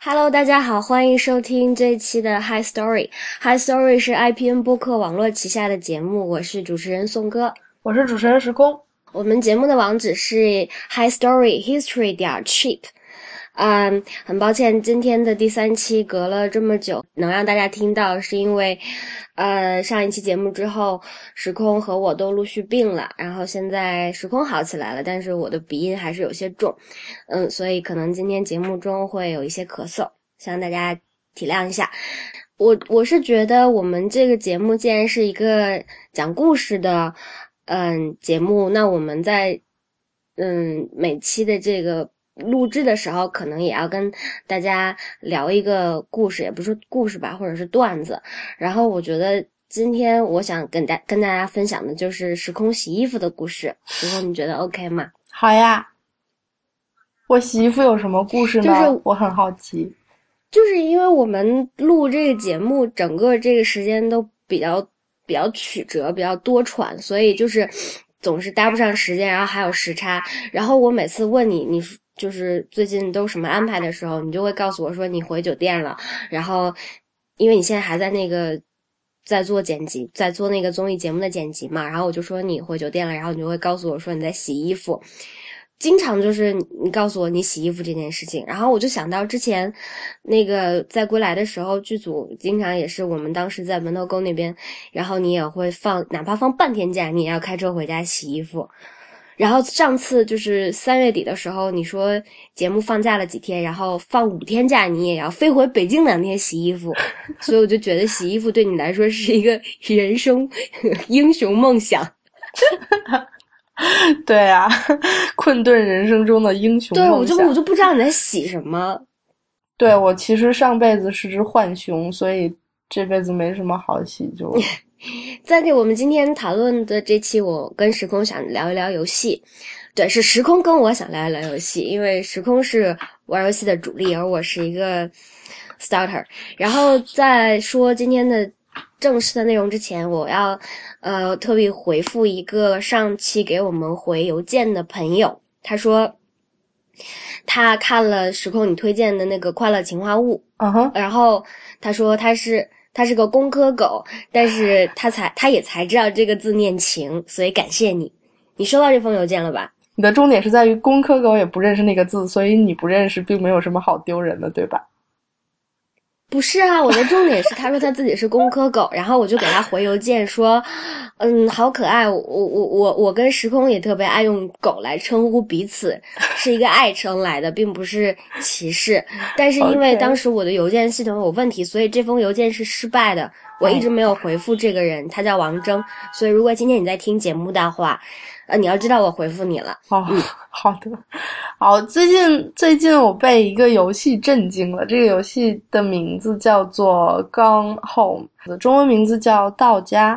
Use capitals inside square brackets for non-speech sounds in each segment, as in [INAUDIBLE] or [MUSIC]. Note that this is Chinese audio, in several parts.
Hello，大家好，欢迎收听这一期的 High Story。High Story 是 IPN 播客网络旗下的节目，我是主持人宋哥，我是主持人时空。我们节目的网址是 High Story History 点 cheap。嗯，很抱歉，今天的第三期隔了这么久，能让大家听到，是因为，呃，上一期节目之后，时空和我都陆续病了，然后现在时空好起来了，但是我的鼻音还是有些重，嗯，所以可能今天节目中会有一些咳嗽，希望大家体谅一下。我我是觉得我们这个节目既然是一个讲故事的，嗯，节目，那我们在，嗯，每期的这个。录制的时候可能也要跟大家聊一个故事，也不是故事吧，或者是段子。然后我觉得今天我想跟大跟大家分享的就是时空洗衣服的故事。时空，你觉得 OK 吗？[LAUGHS] 好呀。我洗衣服有什么故事呢？就是我很好奇。就是因为我们录这个节目，整个这个时间都比较比较曲折，比较多舛，所以就是总是搭不上时间，然后还有时差。然后我每次问你，你。就是最近都什么安排的时候，你就会告诉我说你回酒店了，然后，因为你现在还在那个在做剪辑，在做那个综艺节目的剪辑嘛，然后我就说你回酒店了，然后你就会告诉我说你在洗衣服，经常就是你告诉我你洗衣服这件事情，然后我就想到之前那个在归来的时候，剧组经常也是我们当时在门头沟那边，然后你也会放哪怕放半天假，你也要开车回家洗衣服。然后上次就是三月底的时候，你说节目放假了几天，然后放五天假，你也要飞回北京两天洗衣服，所以我就觉得洗衣服对你来说是一个人生英雄梦想。[LAUGHS] 对啊，困顿人生中的英雄。对，我就我就不知道你在洗什么。对我其实上辈子是只浣熊，所以这辈子没什么好洗就。[LAUGHS] 在给我们今天讨论的这期，我跟时空想聊一聊游戏。对，是时空跟我想聊一聊游戏，因为时空是玩游戏的主力，而我是一个 [LAUGHS] starter。然后在说今天的正式的内容之前，我要呃特别回复一个上期给我们回邮件的朋友，他说他看了时空你推荐的那个《快乐情话物》，嗯哼，然后他说他是。他是个工科狗，但是他才他也才知道这个字念情，所以感谢你。你收到这封邮件了吧？你的重点是在于工科狗也不认识那个字，所以你不认识并没有什么好丢人的，对吧？不是啊，我的重点是 [LAUGHS] 他说他自己是工科狗，然后我就给他回邮件说，嗯，好可爱。我我我我跟时空也特别爱用狗来称呼彼此，[LAUGHS] 是一个爱称来的，并不是歧视。但是因为当时我的邮件系统有问题，所以这封邮件是失败的。我一直没有回复这个人，他叫王峥。所以如果今天你在听节目的话。呃，你要知道我回复你了。哦，[LAUGHS] 好的，好。最近最近我被一个游戏震惊了。这个游戏的名字叫做《Gone Home》，中文名字叫《到家》。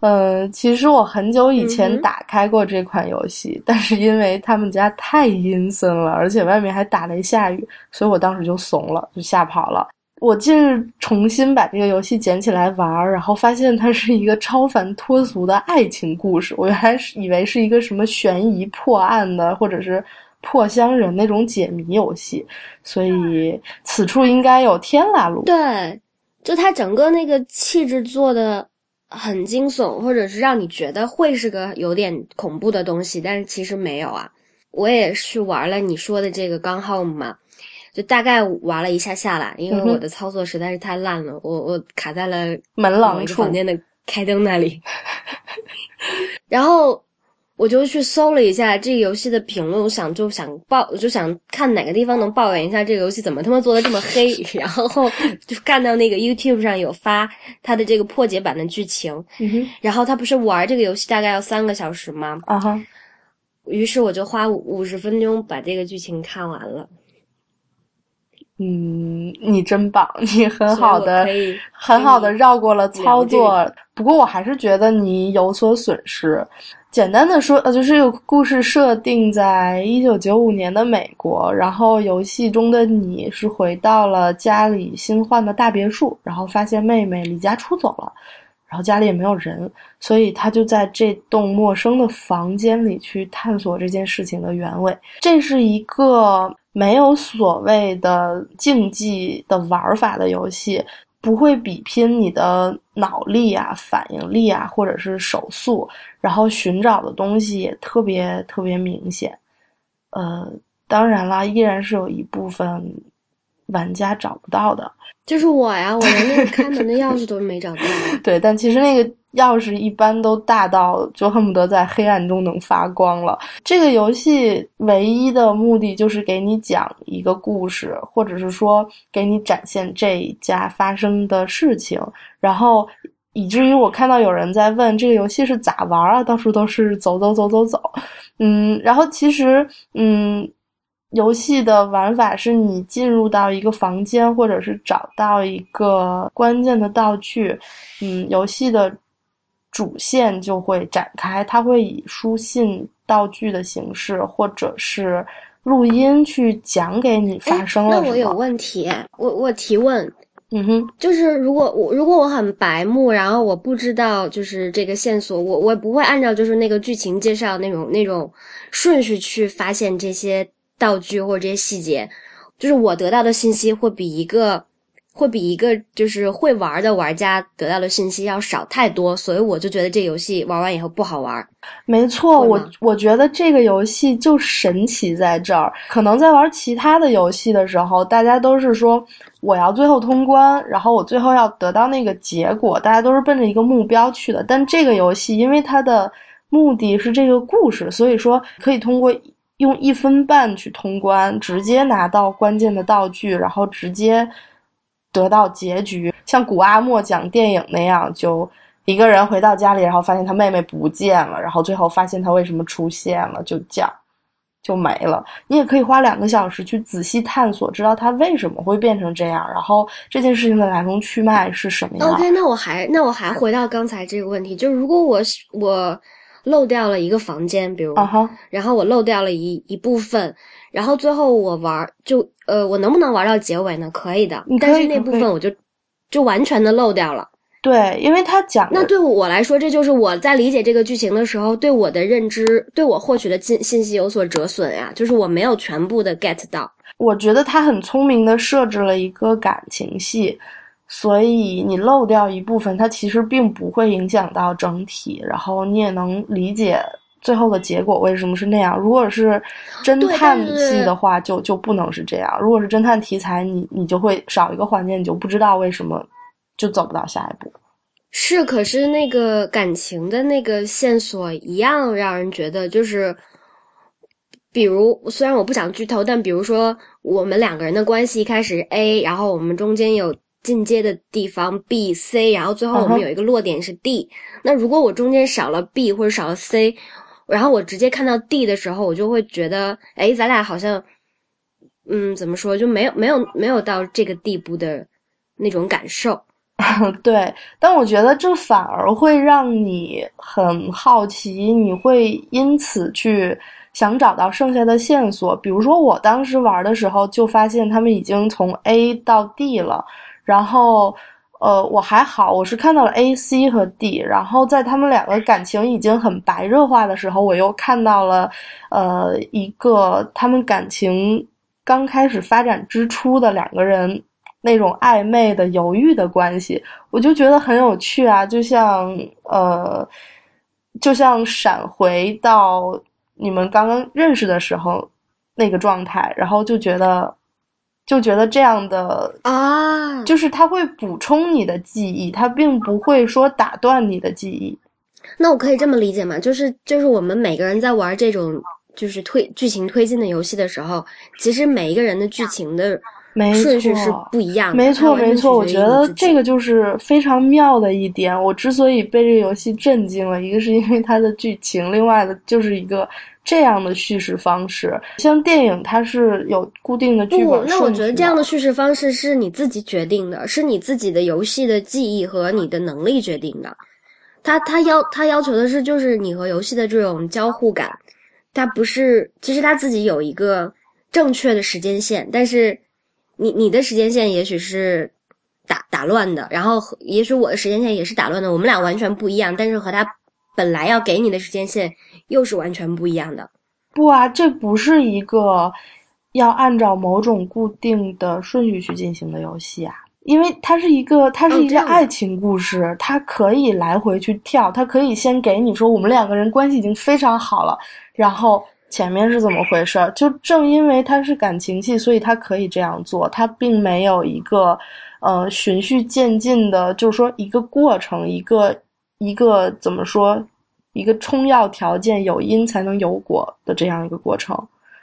嗯，其实我很久以前打开过这款游戏，但是因为他们家太阴森了，而且外面还打雷下雨，所以我当时就怂了，就吓跑了。我近日重新把这个游戏捡起来玩儿，然后发现它是一个超凡脱俗的爱情故事。我原来是以为是一个什么悬疑破案的，或者是破箱人那种解谜游戏，所以此处应该有天啦噜。对，就它整个那个气质做的很惊悚，或者是让你觉得会是个有点恐怖的东西，但是其实没有啊。我也去玩了你说的这个《刚 home》嘛。就大概玩了一下下来，因为我的操作实在是太烂了，我我卡在了门廊处房间的开灯那里，[LAUGHS] 然后我就去搜了一下这个游戏的评论，我想就想抱，就想看哪个地方能抱怨一下这个游戏怎么他妈做的这么黑，[LAUGHS] 然后就看到那个 YouTube 上有发他的这个破解版的剧情，然后他不是玩这个游戏大概要三个小时吗？啊哈，于是我就花五十分钟把这个剧情看完了。嗯，你真棒，你很好的，很好的绕过了操作。不过我还是觉得你有所损失。简单的说，呃，就是这个故事设定在一九九五年的美国，然后游戏中的你是回到了家里新换的大别墅，然后发现妹妹离家出走了，然后家里也没有人，所以他就在这栋陌生的房间里去探索这件事情的原委。这是一个没有所谓的竞技的玩法的游戏，不会比拼你的脑力啊、反应力啊，或者是手速，然后寻找的东西也特别特别明显。呃，当然啦，依然是有一部分玩家找不到的。就是我呀，我连那个开门的钥匙都没找到。[LAUGHS] 对，但其实那个钥匙一般都大到就恨不得在黑暗中能发光了。这个游戏唯一的目的就是给你讲一个故事，或者是说给你展现这一家发生的事情，然后以至于我看到有人在问这个游戏是咋玩啊，到处都是走走走走走，嗯，然后其实嗯。游戏的玩法是你进入到一个房间，或者是找到一个关键的道具，嗯，游戏的主线就会展开。它会以书信、道具的形式，或者是录音去讲给你发生了什么。那我有问题，我我提问，嗯哼，就是如果我如果我很白目，然后我不知道就是这个线索，我我不会按照就是那个剧情介绍那种那种顺序去发现这些。道具或者这些细节，就是我得到的信息会比一个会比一个就是会玩的玩家得到的信息要少太多，所以我就觉得这游戏玩完以后不好玩。没错，我我觉得这个游戏就神奇在这儿。可能在玩其他的游戏的时候，大家都是说我要最后通关，然后我最后要得到那个结果，大家都是奔着一个目标去的。但这个游戏因为它的目的是这个故事，所以说可以通过。用一分半去通关，直接拿到关键的道具，然后直接得到结局。像古阿莫讲电影那样，就一个人回到家里，然后发现他妹妹不见了，然后最后发现他为什么出现了，就讲就没了。你也可以花两个小时去仔细探索，知道他为什么会变成这样，然后这件事情的来龙去脉是什么样。OK，那我还那我还回到刚才这个问题，就是如果我我。漏掉了一个房间，比如，然后我漏掉了一一部分，然后最后我玩就呃，我能不能玩到结尾呢？可以的，但是那部分我就就完全的漏掉了。对，因为他讲那对我来说，这就是我在理解这个剧情的时候，对我的认知，对我获取的信信息有所折损呀，就是我没有全部的 get 到。我觉得他很聪明的设置了一个感情戏。所以你漏掉一部分，它其实并不会影响到整体，然后你也能理解最后的结果为什么是那样。如果是侦探戏的话，就就不能是这样。如果是侦探题材，你你就会少一个环节，你就不知道为什么就走不到下一步。是，可是那个感情的那个线索一样让人觉得就是，比如虽然我不想剧透，但比如说我们两个人的关系一开始 A，然后我们中间有。进阶的地方 B、C，然后最后我们有一个落点是 D。那如果我中间少了 B 或者少了 C，然后我直接看到 D 的时候，我就会觉得，哎，咱俩好像，嗯，怎么说，就没有没有没有到这个地步的那种感受。[LAUGHS] 对，但我觉得这反而会让你很好奇，你会因此去想找到剩下的线索。比如说，我当时玩的时候就发现他们已经从 A 到 D 了。然后，呃，我还好，我是看到了 A、C 和 D。然后在他们两个感情已经很白热化的时候，我又看到了，呃，一个他们感情刚开始发展之初的两个人那种暧昧的、犹豫的关系，我就觉得很有趣啊，就像呃，就像闪回到你们刚刚认识的时候那个状态，然后就觉得。就觉得这样的啊，就是它会补充你的记忆，它并不会说打断你的记忆。那我可以这么理解吗？就是就是我们每个人在玩这种就是推剧情推进的游戏的时候，其实每一个人的剧情的顺序是不一样的。没错没错，我觉得这个就是非常妙的一点。我之所以被这个游戏震惊了，一个是因为它的剧情，另外的就是一个。这样的叙事方式，像电影，它是有固定的剧本。那我觉得这样的叙事方式是你自己决定的，是你自己的游戏的记忆和你的能力决定的。他他要他要求的是，就是你和游戏的这种交互感。他不是，其实他自己有一个正确的时间线，但是你你的时间线也许是打打乱的，然后也许我的时间线也是打乱的，我们俩完全不一样，但是和他本来要给你的时间线又是完全不一样的。不啊，这不是一个要按照某种固定的顺序去进行的游戏啊，因为它是一个，它是一个爱情故事，它可以来回去跳，它可以先给你说我们两个人关系已经非常好了，然后前面是怎么回事？就正因为它是感情戏，所以它可以这样做，它并没有一个呃循序渐进的，就是说一个过程，一个一个怎么说？一个充要条件，有因才能有果的这样一个过程，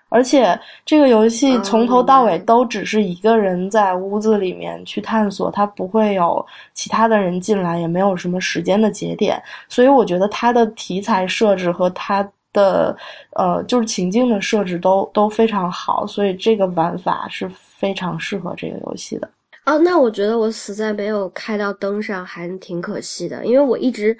而且这个游戏从头到尾都只是一个人在屋子里面去探索，它不会有其他的人进来，也没有什么时间的节点，所以我觉得它的题材设置和它的呃就是情境的设置都都非常好，所以这个玩法是非常适合这个游戏的。哦，那我觉得我死在没有开到灯上还挺可惜的，因为我一直。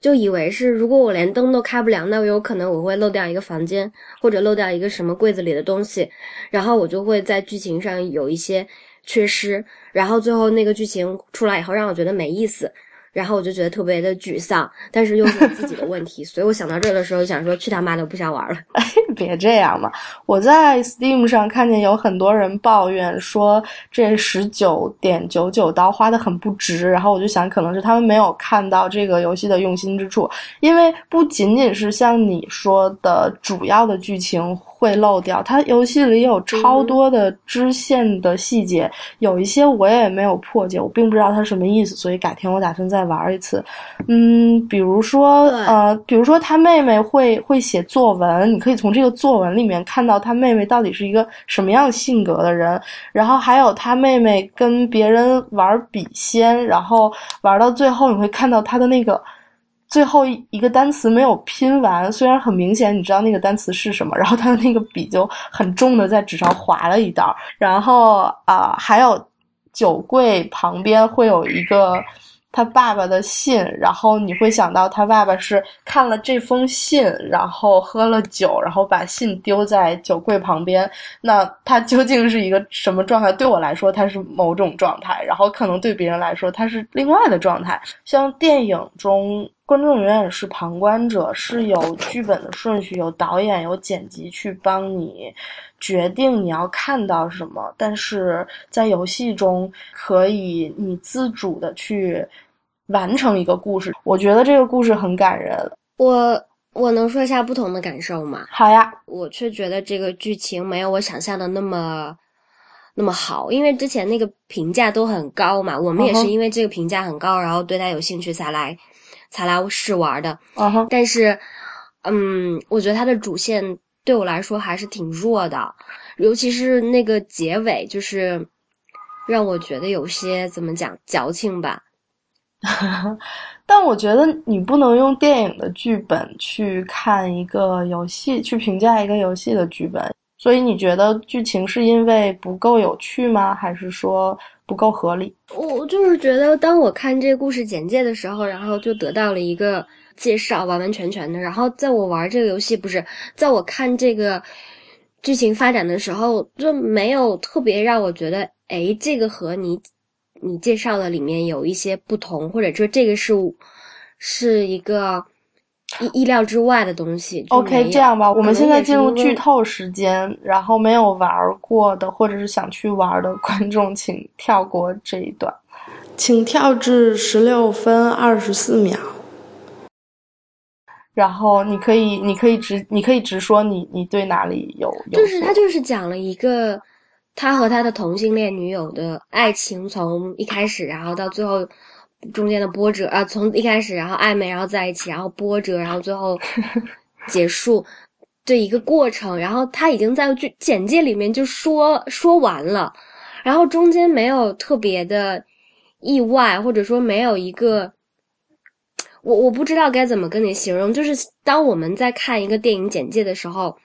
就以为是，如果我连灯都开不了，那有可能我会漏掉一个房间，或者漏掉一个什么柜子里的东西，然后我就会在剧情上有一些缺失，然后最后那个剧情出来以后让我觉得没意思。然后我就觉得特别的沮丧，但是又是我自己的问题，所以我想到这儿的时候想说去他妈的不想玩了。哎，[LAUGHS] 别这样嘛！我在 Steam 上看见有很多人抱怨说这十九点九九刀花的很不值，然后我就想可能是他们没有看到这个游戏的用心之处，因为不仅仅是像你说的主要的剧情。会漏掉，它游戏里有超多的支线的细节，有一些我也没有破解，我并不知道它什么意思，所以改天我打算再玩一次。嗯，比如说，呃，比如说他妹妹会会写作文，你可以从这个作文里面看到他妹妹到底是一个什么样性格的人，然后还有他妹妹跟别人玩笔仙，然后玩到最后你会看到他的那个。最后一个单词没有拼完，虽然很明显你知道那个单词是什么，然后他的那个笔就很重的在纸上划了一道，然后啊，还有酒柜旁边会有一个。他爸爸的信，然后你会想到他爸爸是看了这封信，然后喝了酒，然后把信丢在酒柜旁边。那他究竟是一个什么状态？对我来说，他是某种状态，然后可能对别人来说，他是另外的状态。像电影中，观众永远是旁观者，是有剧本的顺序，有导演，有剪辑去帮你决定你要看到什么。但是在游戏中，可以你自主的去。完成一个故事，我觉得这个故事很感人。我我能说一下不同的感受吗？好呀，我却觉得这个剧情没有我想象的那么那么好，因为之前那个评价都很高嘛，我们也是因为这个评价很高，然后对他有兴趣才来才来试玩的。嗯哼，但是，嗯，我觉得它的主线对我来说还是挺弱的，尤其是那个结尾，就是让我觉得有些怎么讲矫情吧。[LAUGHS] 但我觉得你不能用电影的剧本去看一个游戏，去评价一个游戏的剧本。所以你觉得剧情是因为不够有趣吗？还是说不够合理？我就是觉得，当我看这个故事简介的时候，然后就得到了一个介绍，完完全全的。然后在我玩这个游戏，不是在我看这个剧情发展的时候，就没有特别让我觉得，哎，这个和你。你介绍的里面有一些不同，或者说这个是是一个意意料之外的东西。OK，这样吧，我们现在进入剧透时间，然后没有玩过的或者是想去玩的观众，请跳过这一段，请跳至十六分二十四秒。然后你可以，你可以直，你可以直说你你对哪里有有。就是他就是讲了一个。他和他的同性恋女友的爱情从一开始，然后到最后中间的波折啊，从一开始然后暧昧，然后在一起，然后波折，然后最后 [LAUGHS] 结束这一个过程。然后他已经在剧简介里面就说说完了，然后中间没有特别的意外，或者说没有一个我我不知道该怎么跟你形容，就是当我们在看一个电影简介的时候，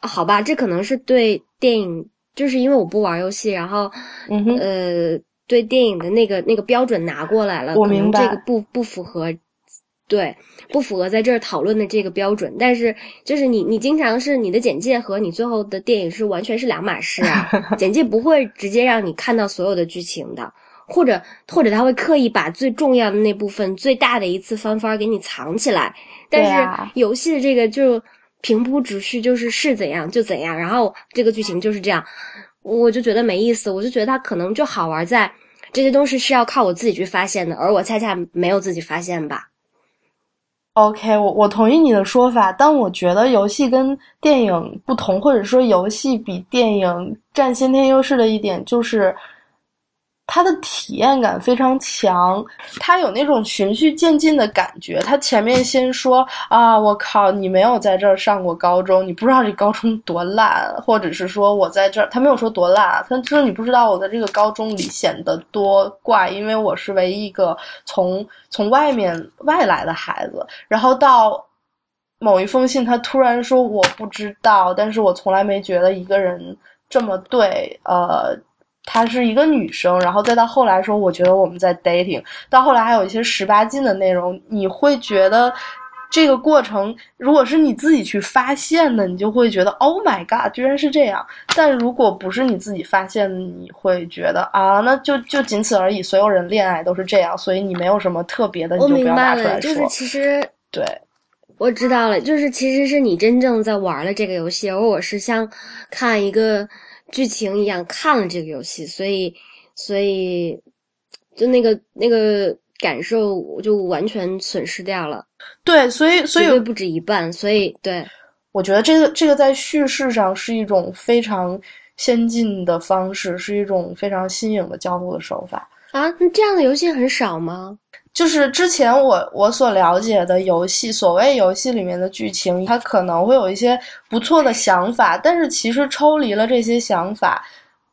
好吧，这可能是对电影。就是因为我不玩游戏，然后，嗯呃，对电影的那个那个标准拿过来了，我明白这个不不符合，对，不符合在这儿讨论的这个标准。但是就是你你经常是你的简介和你最后的电影是完全是两码事啊，[LAUGHS] 简介不会直接让你看到所有的剧情的，或者或者他会刻意把最重要的那部分、最大的一次翻番给你藏起来。但是游戏的这个就平铺直叙，就是是怎样就怎样，然后这个剧情就是这样，我就觉得没意思。我就觉得它可能就好玩在这些东西是要靠我自己去发现的，而我恰恰没有自己发现吧。OK，我我同意你的说法，但我觉得游戏跟电影不同，或者说游戏比电影占先天优势的一点就是。它的体验感非常强，它有那种循序渐进的感觉。它前面先说啊，我靠，你没有在这儿上过高中，你不知道这高中多烂，或者是说我在这儿，他没有说多烂，他说你不知道我在这个高中里显得多怪，因为我是唯一一个从从外面外来的孩子。然后到某一封信，他突然说我不知道，但是我从来没觉得一个人这么对，呃。她是一个女生，然后再到后来说，我觉得我们在 dating，到后来还有一些十八禁的内容，你会觉得这个过程，如果是你自己去发现的，你就会觉得 Oh my god，居然是这样。但如果不是你自己发现，你会觉得啊，那就就仅此而已，所有人恋爱都是这样，所以你没有什么特别的，你就不要拿出来说。就是其实对，我知道了，就是其实是你真正在玩了这个游戏，而我是像看一个。剧情一样看了这个游戏，所以，所以，就那个那个感受，我就完全损失掉了。对，所以，所以不止一半。所以，对，我觉得这个这个在叙事上是一种非常先进的方式，是一种非常新颖的交互的手法啊。那这样的游戏很少吗？就是之前我我所了解的游戏，所谓游戏里面的剧情，它可能会有一些不错的想法，但是其实抽离了这些想法，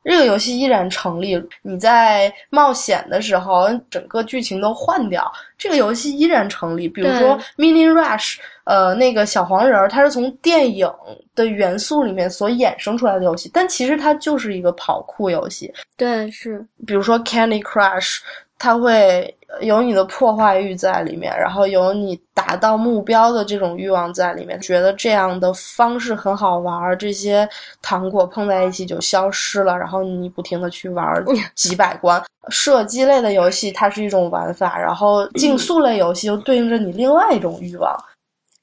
这个游戏依然成立。你在冒险的时候，整个剧情都换掉，这个游戏依然成立。比如说《Mini Rush》，呃，那个小黄人儿，它是从电影的元素里面所衍生出来的游戏，但其实它就是一个跑酷游戏。对，是。比如说《Candy Crush》。它会有你的破坏欲在里面，然后有你达到目标的这种欲望在里面，觉得这样的方式很好玩。这些糖果碰在一起就消失了，然后你不停的去玩 [LAUGHS] 几百关。射击类的游戏它是一种玩法，然后竞速类游戏又对应着你另外一种欲望。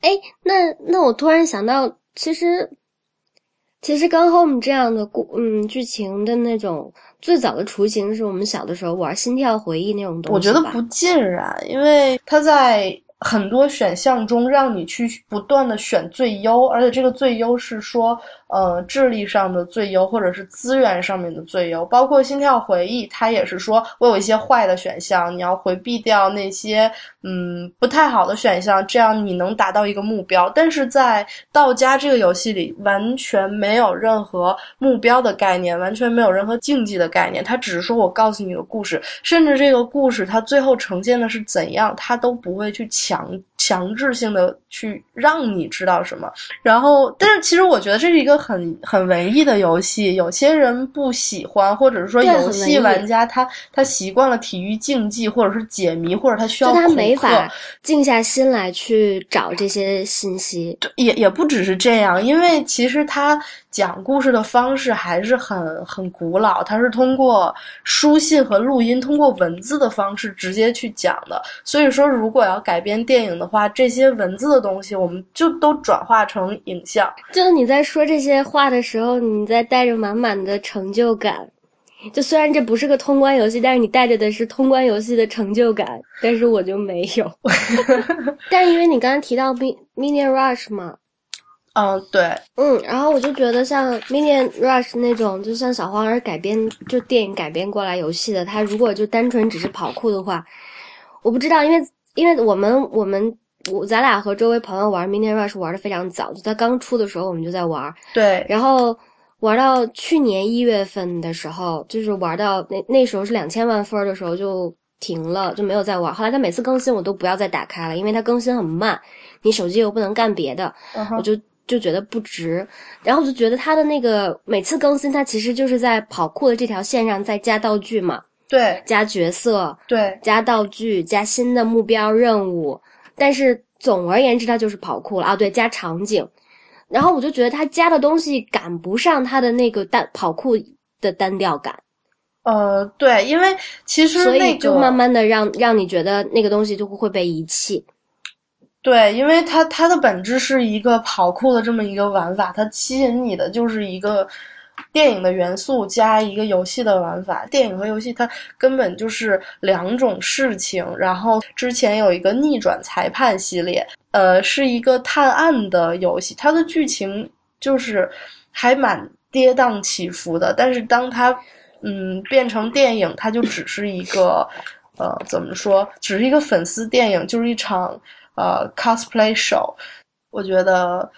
哎，那那我突然想到，其实。其实《刚 Home》这样的故嗯剧情的那种最早的雏形，是我们小的时候玩《心跳回忆》那种东西。我觉得不尽然，因为它在。很多选项中让你去不断的选最优，而且这个最优是说，呃，智力上的最优，或者是资源上面的最优。包括心跳回忆，它也是说我有一些坏的选项，你要回避掉那些嗯不太好的选项，这样你能达到一个目标。但是在道家这个游戏里，完全没有任何目标的概念，完全没有任何竞技的概念，它只是说我告诉你个故事，甚至这个故事它最后呈现的是怎样，它都不会去强强制性的去让你知道什么，然后，但是其实我觉得这是一个很很文艺的游戏，有些人不喜欢，或者是说游戏玩家他他习惯了体育竞技，或者是解谜，或者他需要他没法静下心来去找这些信息，也也不只是这样，因为其实他。讲故事的方式还是很很古老，它是通过书信和录音，通过文字的方式直接去讲的。所以说，如果要改编电影的话，这些文字的东西我们就都转化成影像。就你在说这些话的时候，你在带着满满的成就感。就虽然这不是个通关游戏，但是你带着的是通关游戏的成就感。但是我就没有。[LAUGHS] 但是因为你刚刚提到 Mini Rush 嘛。嗯，对，嗯，然后我就觉得像《Minion Rush》那种，就像小黄人改编，就电影改编过来游戏的，它如果就单纯只是跑酷的话，我不知道，因为因为我们我们我咱俩和周围朋友玩《Minion Rush》玩的非常早，就在刚出的时候我们就在玩，对，然后玩到去年一月份的时候，就是玩到那那时候是两千万分的时候就停了，就没有再玩。后来他每次更新我都不要再打开了，因为它更新很慢，你手机又不能干别的，我就。就觉得不值，然后我就觉得他的那个每次更新，他其实就是在跑酷的这条线上再加道具嘛，对，加角色，对，加道具，加新的目标任务。但是总而言之，它就是跑酷了啊，对，加场景。然后我就觉得他加的东西赶不上他的那个单跑酷的单调感。呃，对，因为其实所那个以就慢慢的让让你觉得那个东西就会被遗弃。对，因为它它的本质是一个跑酷的这么一个玩法，它吸引你的就是一个电影的元素加一个游戏的玩法。电影和游戏它根本就是两种事情。然后之前有一个逆转裁判系列，呃，是一个探案的游戏，它的剧情就是还蛮跌宕起伏的。但是当它嗯变成电影，它就只是一个呃怎么说，只是一个粉丝电影，就是一场。呃，cosplay show，我觉得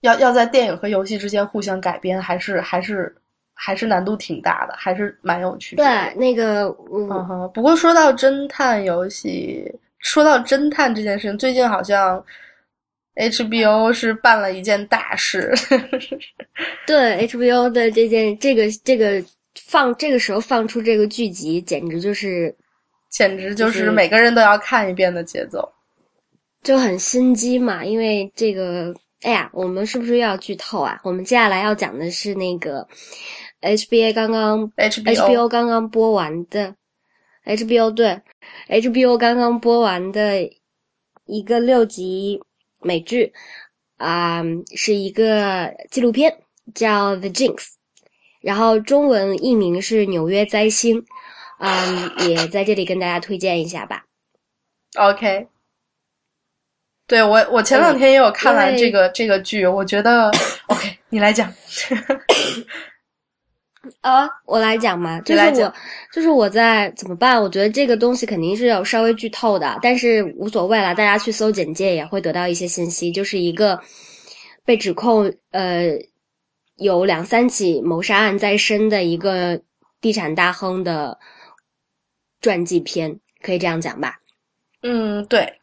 要要在电影和游戏之间互相改编，还是还是还是难度挺大的，还是蛮有趣的。对，那个，嗯哼。不过说到侦探游戏，说到侦探这件事情，最近好像 HBO 是办了一件大事。对，HBO 的这件这个这个放这个时候放出这个剧集，简直就是，简直就是每个人都要看一遍的节奏。就很心机嘛，因为这个，哎呀，我们是不是要剧透啊？我们接下来要讲的是那个 HBA 刚刚 HBO 刚刚播完的 HBO 对 HBO 刚刚播完的一个六集美剧啊，是一个纪录片，叫 The Jinx，然后中文译名是纽约灾星，嗯，也在这里跟大家推荐一下吧。OK。对我，我前两天也有看完这个这个剧，我觉得 OK，你来讲。啊，我来讲嘛，就是我，就是我在怎么办？我觉得这个东西肯定是有稍微剧透的，但是无所谓了，大家去搜简介也会得到一些信息。就是一个被指控呃有两三起谋杀案在身的一个地产大亨的传记片，可以这样讲吧？嗯，对。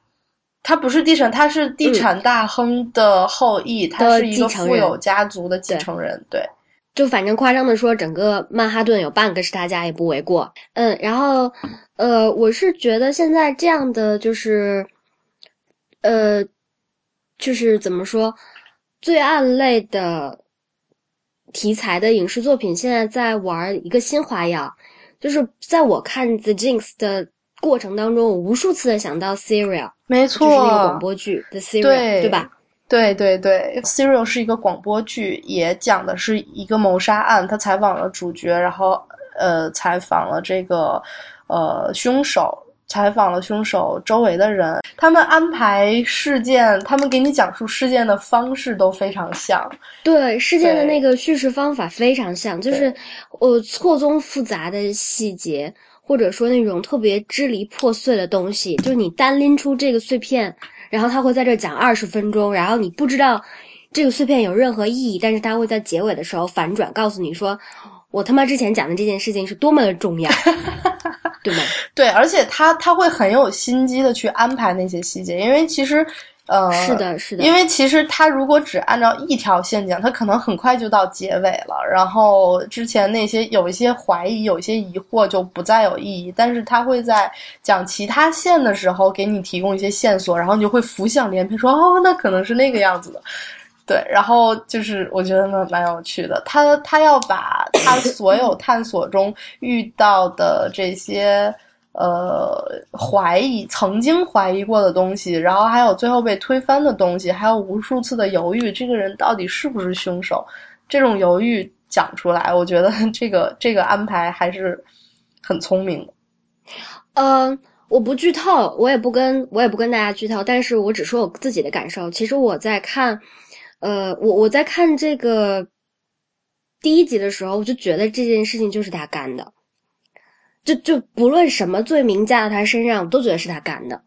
他不是地产，他是地产大亨的后裔，他是一个富有家族的继承人。对，就反正夸张的说，整个曼哈顿有半个是他家也不为过。嗯，然后呃，我是觉得现在这样的就是，呃，就是怎么说，罪案类的题材的影视作品现在在玩一个新花样，就是在我看《The Jinx》的过程当中，我无数次的想到《Serial》。没错，就是那个广播剧的 Serial，对吧？对对对，Serial 是一个广播剧，也讲的是一个谋杀案。他采访了主角，然后呃，采访了这个呃凶手，采访了凶手周围的人。他们安排事件，他们给你讲述事件的方式都非常像。对，事件的那个叙事方法非常像，就是呃错综复杂的细节。或者说那种特别支离破碎的东西，就是你单拎出这个碎片，然后他会在这讲二十分钟，然后你不知道这个碎片有任何意义，但是他会在结尾的时候反转，告诉你说，我他妈之前讲的这件事情是多么的重要，[LAUGHS] 对吗？对，而且他他会很有心机的去安排那些细节，因为其实。呃，是的，是的，因为其实他如果只按照一条线讲，他可能很快就到结尾了，然后之前那些有一些怀疑、有一些疑惑就不再有意义。但是他会在讲其他线的时候给你提供一些线索，然后你就会浮想联翩，说哦，那可能是那个样子的。对，然后就是我觉得蛮蛮有趣的，他他要把他所有探索中遇到的这些。呃，怀疑曾经怀疑过的东西，然后还有最后被推翻的东西，还有无数次的犹豫，这个人到底是不是凶手？这种犹豫讲出来，我觉得这个这个安排还是很聪明的。嗯，我不剧透，我也不跟我也不跟大家剧透，但是我只说我自己的感受。其实我在看，呃，我我在看这个第一集的时候，我就觉得这件事情就是他干的。就就不论什么罪名加到他身上，我都觉得是他干的。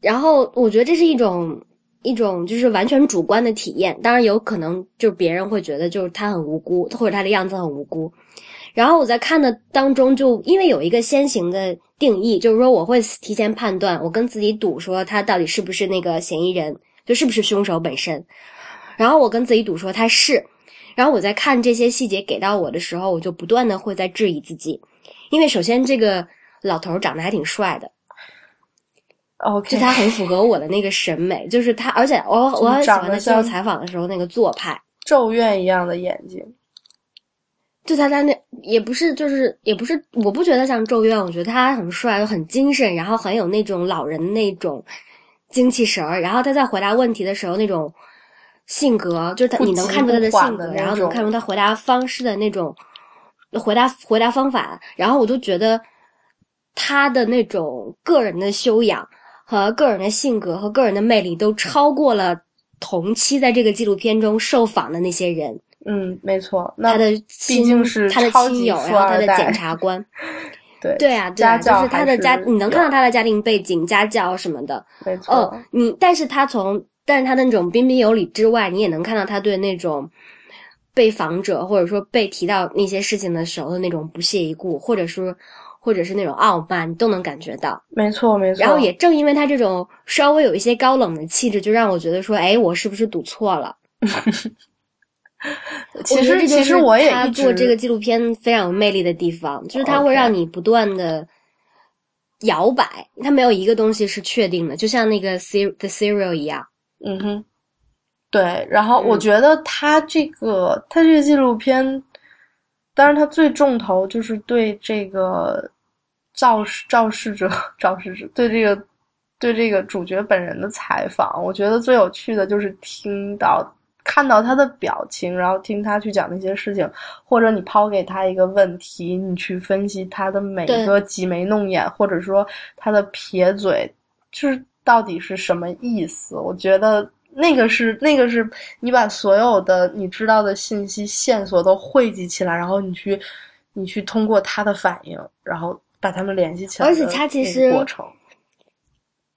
然后我觉得这是一种一种就是完全主观的体验，当然有可能就别人会觉得就是他很无辜，或者他的样子很无辜。然后我在看的当中，就因为有一个先行的定义，就是说我会提前判断，我跟自己赌说他到底是不是那个嫌疑人，就是不是凶手本身。然后我跟自己赌说他是。然后我在看这些细节给到我的时候，我就不断的会在质疑自己。因为首先这个老头长得还挺帅的，OK，就他很符合我的那个审美，就是他，而且我我很喜欢他接受采访的时候那个做派，咒怨一样的眼睛，就他在那也不是，就是也不是，我不觉得像咒怨，我觉得他很帅，又很精神，然后很有那种老人那种精气神儿。然后他在回答问题的时候那种性格，就是他你能看出他的性格，然后能看出他回答方式的那种回答回答方法。然后我就觉得他的那种个人的修养和个人的性格和个人的魅力都超过了同期在这个纪录片中受访的那些人。嗯，没错，他的毕竟是他的亲友，然后他的检察官，[LAUGHS] 对对啊，对啊就是他的家，你能看到他的家庭背景、家教什么的，没错。哦，你但是他从，但是他的那种彬彬有礼之外，你也能看到他对那种被访者或者说被提到那些事情的时候的那种不屑一顾，或者说或者是那种傲慢，你都能感觉到。没错，没错。然后也正因为他这种稍微有一些高冷的气质，就让我觉得说，哎，我是不是赌错了？其实，其实我也他做这个纪录片非常有魅力的地方，就是他会让你不断的摇摆，他没有一个东西是确定的，就像那个 C《The Serial》一样。嗯哼，对。然后我觉得他这个，他这个纪录片，当然他最重头就是对这个肇事肇事者、肇事者对这个对这个主角本人的采访。我觉得最有趣的就是听到。看到他的表情，然后听他去讲那些事情，或者你抛给他一个问题，你去分析他的每个挤眉弄眼，或者说他的撇嘴，就是到底是什么意思？我觉得那个是那个是你把所有的你知道的信息线索都汇集起来，然后你去你去通过他的反应，然后把他们联系起来，而且他其实过程。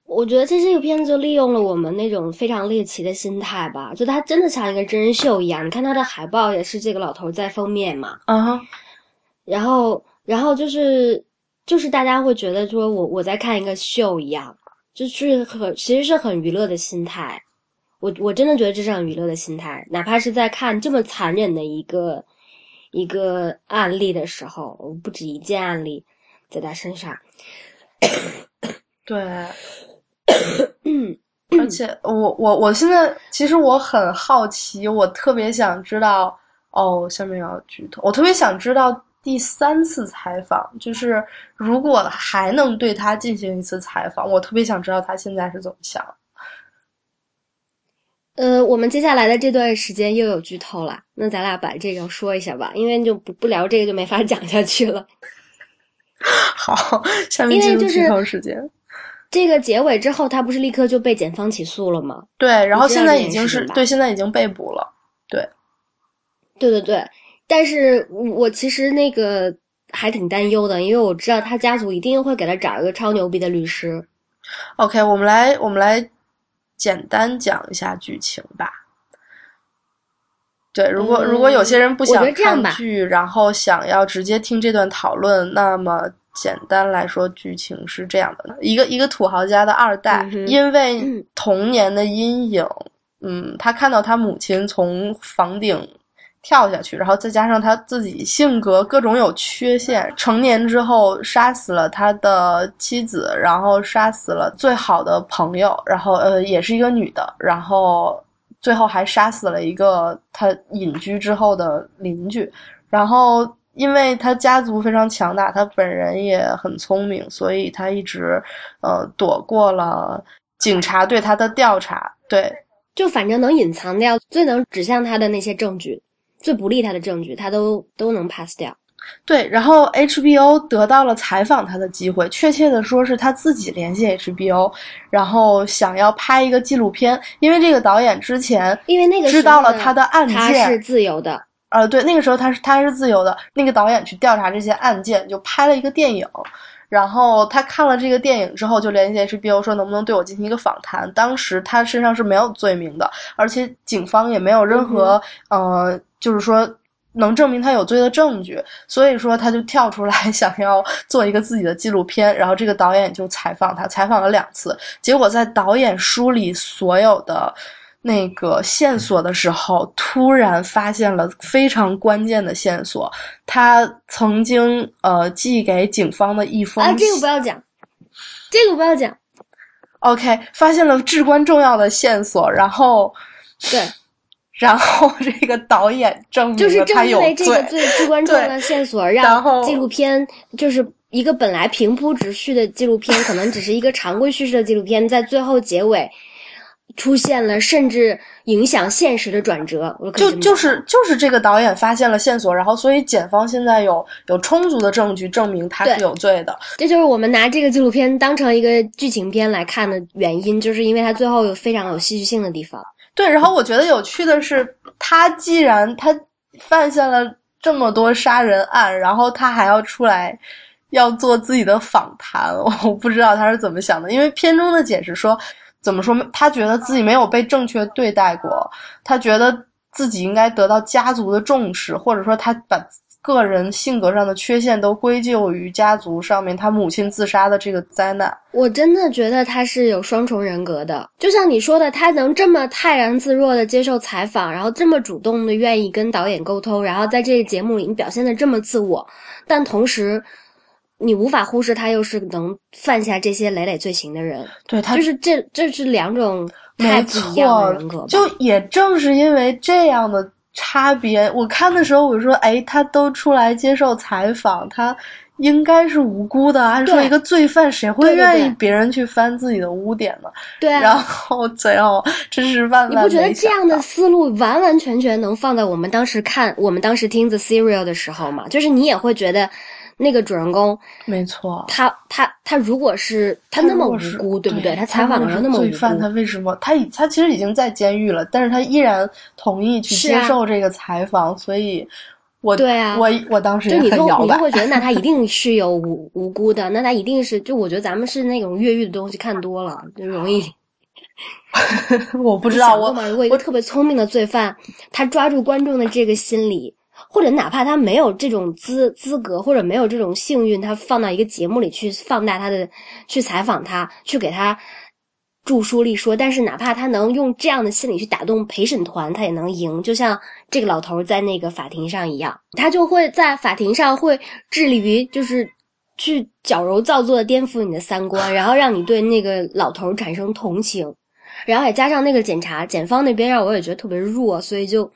我觉得这这个片子利用了我们那种非常猎奇的心态吧，就它真的像一个真人秀一样。你看它的海报也是这个老头在封面嘛，嗯，然后然后就是就是大家会觉得说我我在看一个秀一样，就是很其实是很娱乐的心态。我我真的觉得这是很娱乐的心态，哪怕是在看这么残忍的一个一个案例的时候，我不止一件案例在他身上，对。[LAUGHS] 而且我我我现在其实我很好奇，我特别想知道哦，下面要剧透，我特别想知道第三次采访，就是如果还能对他进行一次采访，我特别想知道他现在是怎么想。呃，我们接下来的这段时间又有剧透了，那咱俩把这个说一下吧，因为就不不聊这个就没法讲下去了。[LAUGHS] 好，下面进入剧透时间。这个结尾之后，他不是立刻就被检方起诉了吗？对，然后现在已经是对，现在已经被捕了。对，对对对。但是我其实那个还挺担忧的，因为我知道他家族一定会给他找一个超牛逼的律师。OK，我们来我们来简单讲一下剧情吧。对，如果如果有些人不想看剧，然后想要直接听这段讨论，那么。简单来说，剧情是这样的：一个一个土豪家的二代，因为童年的阴影，嗯，他看到他母亲从房顶跳下去，然后再加上他自己性格各种有缺陷，成年之后杀死了他的妻子，然后杀死了最好的朋友，然后呃，也是一个女的，然后最后还杀死了一个他隐居之后的邻居，然后。因为他家族非常强大，他本人也很聪明，所以他一直，呃，躲过了警察对他的调查。对，就反正能隐藏掉最能指向他的那些证据，最不利他的证据，他都都能 pass 掉。对，然后 HBO 得到了采访他的机会，确切的说是他自己联系 HBO，然后想要拍一个纪录片，因为这个导演之前因为那个知道了他的案件，他是自由的。呃，对，那个时候他是他是自由的。那个导演去调查这些案件，就拍了一个电影。然后他看了这个电影之后，就联系 HBO 说能不能对我进行一个访谈。当时他身上是没有罪名的，而且警方也没有任何呃，就是说能证明他有罪的证据。所以说他就跳出来 [LAUGHS] 想要做一个自己的纪录片。然后这个导演就采访他，采访了两次。结果在导演梳理所有的。那个线索的时候，突然发现了非常关键的线索。他曾经呃寄给警方的一封啊，这个不要讲，这个不要讲。OK，发现了至关重要的线索，然后对，然后 [LAUGHS] 这个导演证明就是正因为这个罪。最至关重要的线索，让纪录片就是一个本来平铺直叙的纪录片，可能只是一个常规叙事的纪录片，在最后结尾出现了甚至影响现实的转折。就就是就是这个导演发现了线索，然后所以检方现在有有充足的证据证明他是有罪的。这就是我们拿这个纪录片当成一个剧情片来看的原因，就是因为它最后有非常有戏剧性的地方。对，然后我觉得有趣的是，他既然他犯下了这么多杀人案，然后他还要出来要做自己的访谈，我不知道他是怎么想的。因为片中的解释说，怎么说，他觉得自己没有被正确对待过，他觉得自己应该得到家族的重视，或者说他把个人性格上的缺陷都归咎于家族上面他母亲自杀的这个灾难。我真的觉得他是有双重人格的，就像你说的，他能这么泰然自若的接受采访，然后这么主动的愿意跟导演沟通，然后在这个节目里你表现的这么自我，但同时你无法忽视他又是能犯下这些累累罪行的人，对他就是这这是两种太不一样的人格，就也正是因为这样的差别，我看的时候我就说，哎，他都出来接受采访，他应该是无辜的。按说一个罪犯，谁会愿意别人去翻自己的污点呢？对啊，然后最后真是万万你不觉得这样的思路完完全全能放在我们当时看我们当时听 The Serial 的时候吗？就是你也会觉得那个主人公没错。他他他如果是他那么无辜，对不对？他采访的时候那么无罪犯，他，为什么他已他其实已经在监狱了，但是他依然同意去接受这个采访，所以我对啊我我当时也就你就你就。会觉得，那 [LAUGHS] 他一定是有无无辜的，那他一定是就我觉得咱们是那种越狱的东西看多了，就容易 [LAUGHS] [LAUGHS] 我不不知道我嘛。如果一个特别聪明的罪犯，他抓住观众的这个心理，或者哪怕他没有这种资资格，或者没有这种幸运，他放到一个节目里去放大他的，去采访他，去给他著书立说。但是哪怕他能用这样的心理去打动陪审团，他也能赢。就像这个老头在那个法庭上一样，他就会在法庭上会致力于就是。去矫揉造作的颠覆你的三观，然后让你对那个老头产生同情，然后也加上那个检察检方那边让我也觉得特别弱，所以就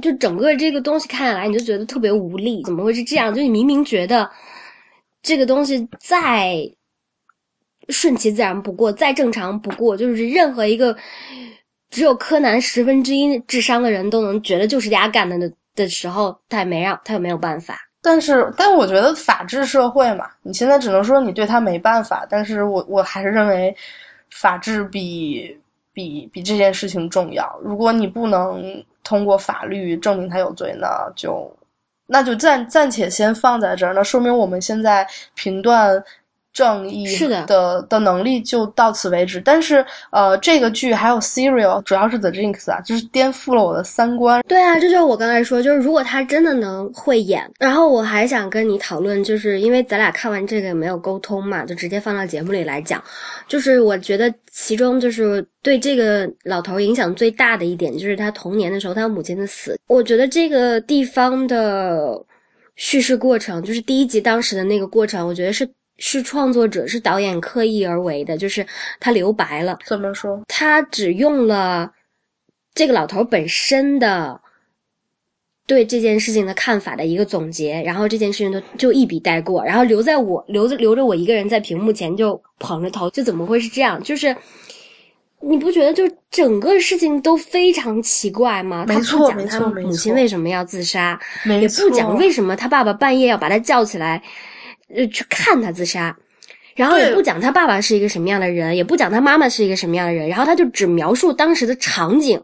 就整个这个东西看下来，你就觉得特别无力。怎么会是这样？就你明明觉得这个东西再顺其自然不过，再正常不过，就是任何一个只有柯南十分之一智商的人都能觉得就是丫干的的的时候，他也没让他也没有办法。但是，但我觉得法治社会嘛，你现在只能说你对他没办法，但是我我还是认为，法治比比比这件事情重要。如果你不能通过法律证明他有罪，呢就那就暂暂且先放在这儿，那说明我们现在评断正义是的的的能力就到此为止。但是，呃，这个剧还有 Serial，主要是 The Jinx 啊，就是颠覆了我的三观。对啊，这就是我刚才说，就是如果他真的能会演，然后我还想跟你讨论，就是因为咱俩看完这个也没有沟通嘛，就直接放到节目里来讲。就是我觉得其中就是对这个老头影响最大的一点，就是他童年的时候他母亲的死。我觉得这个地方的叙事过程，就是第一集当时的那个过程，我觉得是是创作者是导演刻意而为的，就是他留白了。怎么说？他只用了这个老头本身的对这件事情的看法的一个总结，然后这件事情就就一笔带过，然后留在我留着留着我一个人在屏幕前就捧着头，就怎么会是这样？就是你不觉得就整个事情都非常奇怪吗？他没错不讲他母亲为什么要自杀，也不讲为什么他爸爸半夜要把他叫起来，呃，去看他自杀，然后也不讲他爸爸是一个什么样的人，也不讲他妈妈是一个什么样的人，然后他就只描述当时的场景，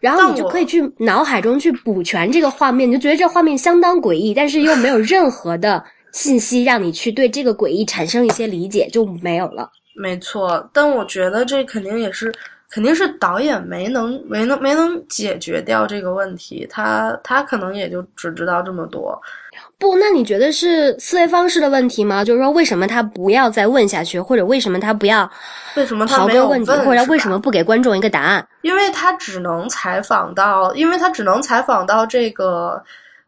然后你就可以去脑海中去补全这个画面，你就觉得这画面相当诡异，但是又没有任何的信息让你去对这个诡异产生一些理解，就没有了。没错，但我觉得这肯定也是，肯定是导演没能没能没能解决掉这个问题，他他可能也就只知道这么多。不，那你觉得是思维方式的问题吗？就是说，为什么他不要再问下去，或者为什么他不要为什么他刨没有根问底，问是吧或者为什么不给观众一个答案？因为他只能采访到，因为他只能采访到这个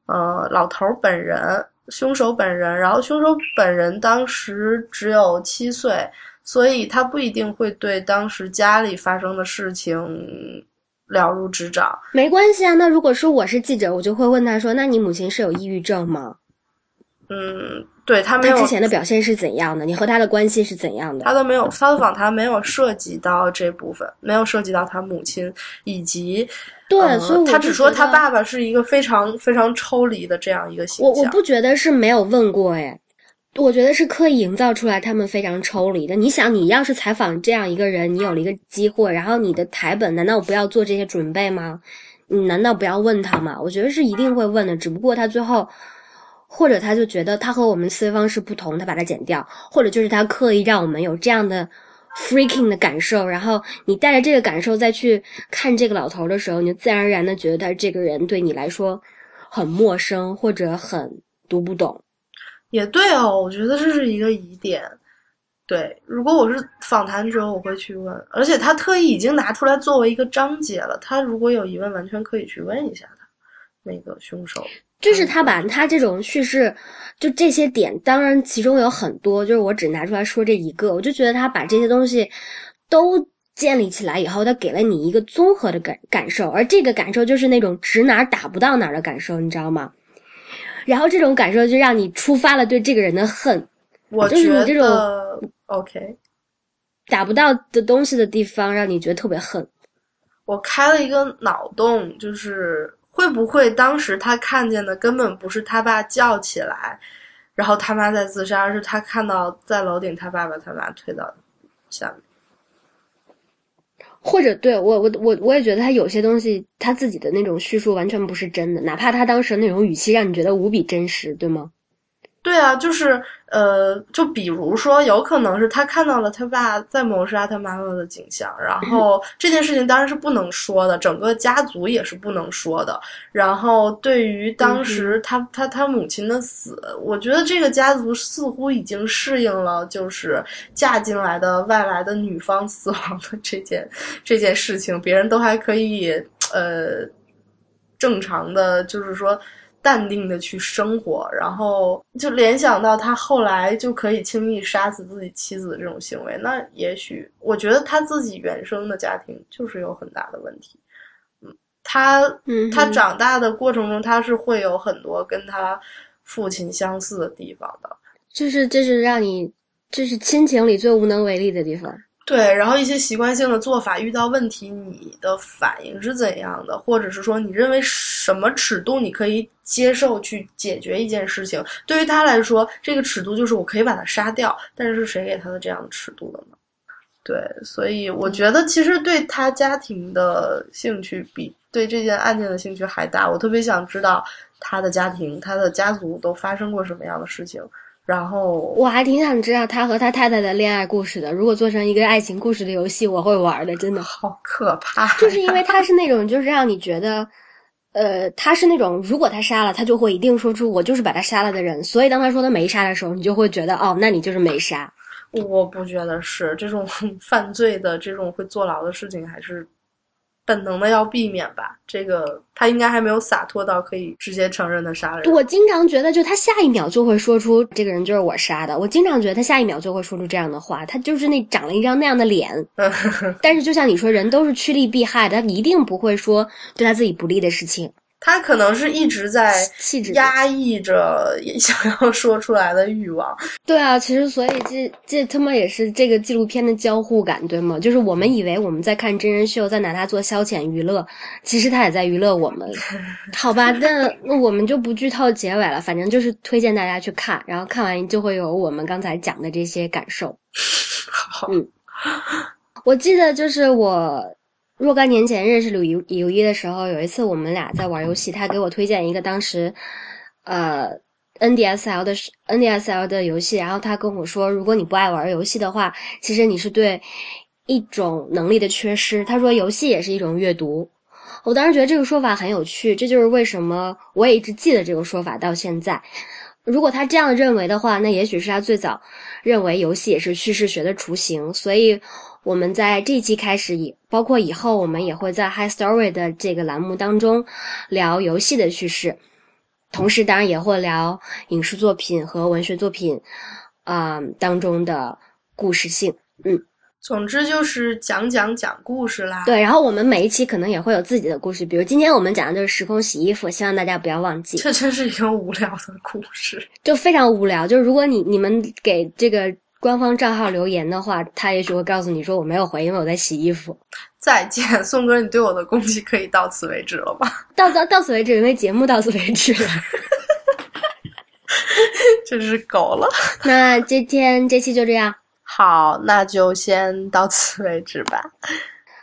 呃老头儿本人，凶手本人，然后凶手本人当时只有七岁，所以他不一定会对当时家里发生的事情了如指掌。没关系啊，那如果说我是记者，我就会问他说：“那你母亲是有抑郁症吗？嗯，对他没有她之前的表现是怎样的？你和他的关系是怎样的？”他都没有，他的访谈没有涉及到这部分，没有涉及到他母亲以及对，呃所以他只说他爸爸是一个非常非常抽离的这样一个形象。我我不觉得是没有问过哎，我觉得是刻意营造出来他们非常抽离的。你想，你要是采访这样一个人，你有了一个机会，然后你的台本难道不要做这些准备吗？你难道不要问他吗？我觉得是一定会问的，只不过他最后。或者他就觉得他和我们思维方式不同，他把它剪掉，或者就是他刻意让我们有这样的 freaking 的感受，然后你带着这个感受再去看这个老头的时候，你就自然而然的觉得他这个人对你来说很陌生或者很读不懂。也对哦，我觉得这是一个疑点。对，如果我是访谈者，我会去问，而且他特意已经拿出来作为一个章节了。他如果有疑问，完全可以去问一下他那个凶手。就是他把他这种叙事，就这些点，当然其中有很多，就是我只拿出来说这一个，我就觉得他把这些东西都建立起来以后，他给了你一个综合的感感受，而这个感受就是那种指哪儿打不到哪儿的感受，你知道吗？然后这种感受就让你触发了对这个人的恨，我就是你这种 OK。打不到的东西的地方，让你觉得特别恨。我开了一个脑洞，就是会不会当时他看见的根本不是他爸叫起来，然后他妈在自杀，而是他看到在楼顶他爸爸他妈推到下面。或者对我我我我也觉得他有些东西他自己的那种叙述完全不是真的，哪怕他当时那种语气让你觉得无比真实，对吗？对啊，就是呃，就比如说，有可能是他看到了他爸在谋杀他妈妈的景象，然后 [LAUGHS] 这件事情当然是不能说的，整个家族也是不能说的。然后对于当时他、他他母亲的死，我觉得这个家族似乎已经适应了，就是嫁进来的外来的女方死亡的这件这件事情，别人都还可以呃正常的，就是说。淡定的去生活，然后就联想到他后来就可以轻易杀死自己妻子的这种行为，那也许我觉得他自己原生的家庭就是有很大的问题。嗯，他嗯他长大的过程中，他是会有很多跟他父亲相似的地方的。就是这是让你这是亲情里最无能为力的地方。对，然后一些习惯性的做法遇到问题，你的反应是怎样的？或者是说，你认为什么尺度你可以接受去解决一件事情？对于他来说，这个尺度就是我可以把他杀掉，但是是谁给他的这样的尺度的呢？对，所以我觉得其实对他家庭的兴趣比对这件案件的兴趣还大。我特别想知道他的家庭、他的家族都发生过什么样的事情。然后我还挺想知道他和他太太的恋爱故事的。如果做成一个爱情故事的游戏，我会玩的，真的。好可怕！就是因为他是那种，就是让你觉得，呃，他是那种，如果他杀了，他就会一定说出我就是把他杀了的人。所以当他说他没杀的时候，你就会觉得，哦，那你就是没杀。我不觉得是这种 [LAUGHS] 犯罪的这种会坐牢的事情，还是本能的要避免吧。这个他应该还没有洒脱到可以直接承认的杀人。我经常觉得，就他下一秒就会说出这个人就是我杀的。我经常觉得他下一秒就会说出这样的话。他就是那长了一张那样的脸，[LAUGHS] 但是就像你说，人都是趋利避害的，他一定不会说对他自己不利的事情。他可能是一直在压抑着 [LAUGHS] 想要说出来的欲望。对啊，其实所以这这他妈也是这个纪录片的交互感，对吗？就是我们以为我们在看真人秀，在拿它做消遣娱乐，其实它也在娱乐我们。[LAUGHS] 好吧，那那我们就不剧透结尾了，反正就是推荐大家去看，然后看完就会有我们刚才讲的这些感受。[LAUGHS] 好，嗯，我记得就是我。若干年前认识吕游游一的时候，有一次我们俩在玩游戏，他给我推荐一个当时，呃，NDSL 的 NDSL 的游戏，然后他跟我说，如果你不爱玩游戏的话，其实你是对一种能力的缺失。他说游戏也是一种阅读。我当时觉得这个说法很有趣，这就是为什么我也一直记得这个说法到现在。如果他这样认为的话，那也许是他最早认为游戏也是叙事学的雏形，所以。我们在这期开始，以包括以后，我们也会在 High Story 的这个栏目当中聊游戏的叙事，同时当然也会聊影视作品和文学作品啊、当中的故事性。嗯，总之就是讲讲讲故事啦。对，然后我们每一期可能也会有自己的故事，比如今天我们讲的就是时空洗衣服，希望大家不要忘记。这真是一个无聊的故事，就非常无聊。就是如果你你们给这个官方账号留言的话，他也许会告诉你说我没有回，因为我在洗衣服。再见，宋哥，你对我的攻击可以到此为止了吧？到到到此为止，因为节目到此为止了。[LAUGHS] 真是狗了。那今天这期就这样。好，那就先到此为止吧。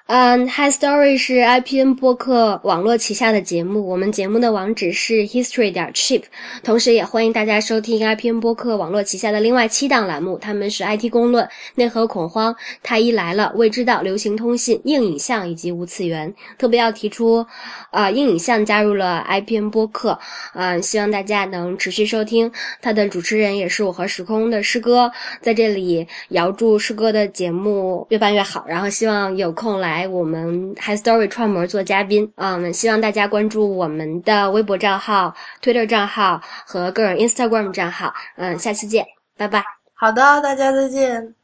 嗯，Hi Story 是 IPN 播客网络旗下的节目，我们节目的网址是 history 点 cheap，同时也欢迎大家收听 IPN 播客网络旗下的另外七档栏目，他们是 IT 公论、内核恐慌、太医来了、未知道、流行通信、硬影像以及无次元。特别要提出，呃，硬影像加入了 IPN 播客，嗯，希望大家能持续收听。他的主持人也是我和时空的师哥，在这里遥祝师哥的节目越办越好，然后希望有空来。来我们 High Story 串门做嘉宾，嗯，希望大家关注我们的微博账号、Twitter 账号和个人 Instagram 账号，嗯，下期见，拜拜。好的，大家再见。